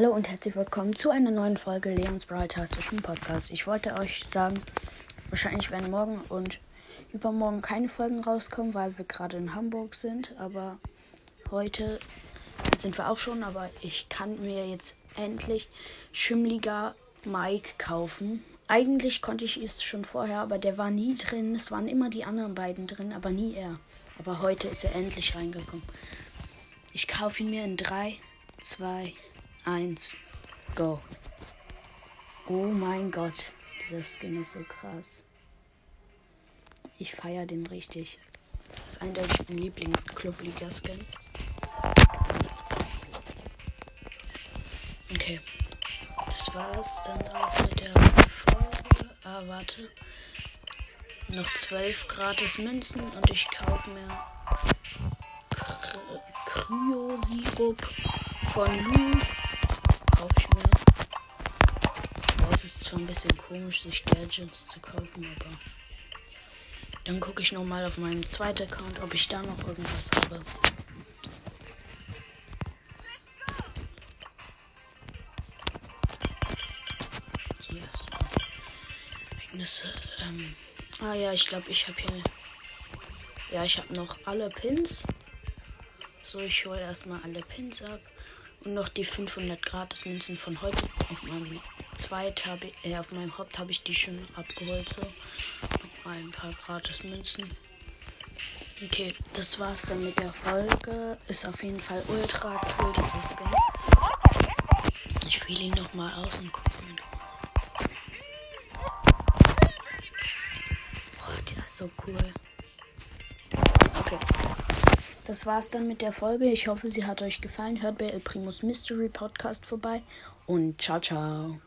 Hallo und herzlich willkommen zu einer neuen Folge Leons Broadcastischen Podcast. Ich wollte euch sagen, wahrscheinlich werden morgen und übermorgen keine Folgen rauskommen, weil wir gerade in Hamburg sind. Aber heute sind wir auch schon, aber ich kann mir jetzt endlich Schimmliger Mike kaufen. Eigentlich konnte ich es schon vorher, aber der war nie drin. Es waren immer die anderen beiden drin, aber nie er. Aber heute ist er endlich reingekommen. Ich kaufe ihn mir in 3, 2, 1, go. Oh mein Gott, dieser Skin ist so krass. Ich feiere den richtig. Das ist eindeutig mein Lieblingsclub-Liga-Skin. Okay. Das war's dann auch mit der Folge. Ah, warte. Noch zwölf gratis Münzen und ich kaufe mir Kryo-Sirup von Lu kaufe ich mir. Aber es ist zwar ein bisschen komisch, sich Gadgets zu kaufen, aber. Dann gucke ich nochmal auf meinem zweiten Account, ob ich da noch irgendwas habe. Ähm, ah ja, ich glaube, ich habe hier. Ja, ich habe noch alle Pins. So, ich hole erstmal alle Pins ab. Und noch die 500 gratis Münzen von heute. Auf meinem zweit habe äh, auf meinem Haupt habe ich die schon abgeholt. So. Noch ein paar gratis Münzen. Okay, das war's dann mit der Folge. Ist auf jeden Fall ultra cool, dieses Skin. Ich wähle ihn nochmal aus und gucke mir Boah, der ist so cool. Okay das war's dann mit der Folge. Ich hoffe, sie hat euch gefallen. Hört bei El Primus Mystery Podcast vorbei und ciao, ciao.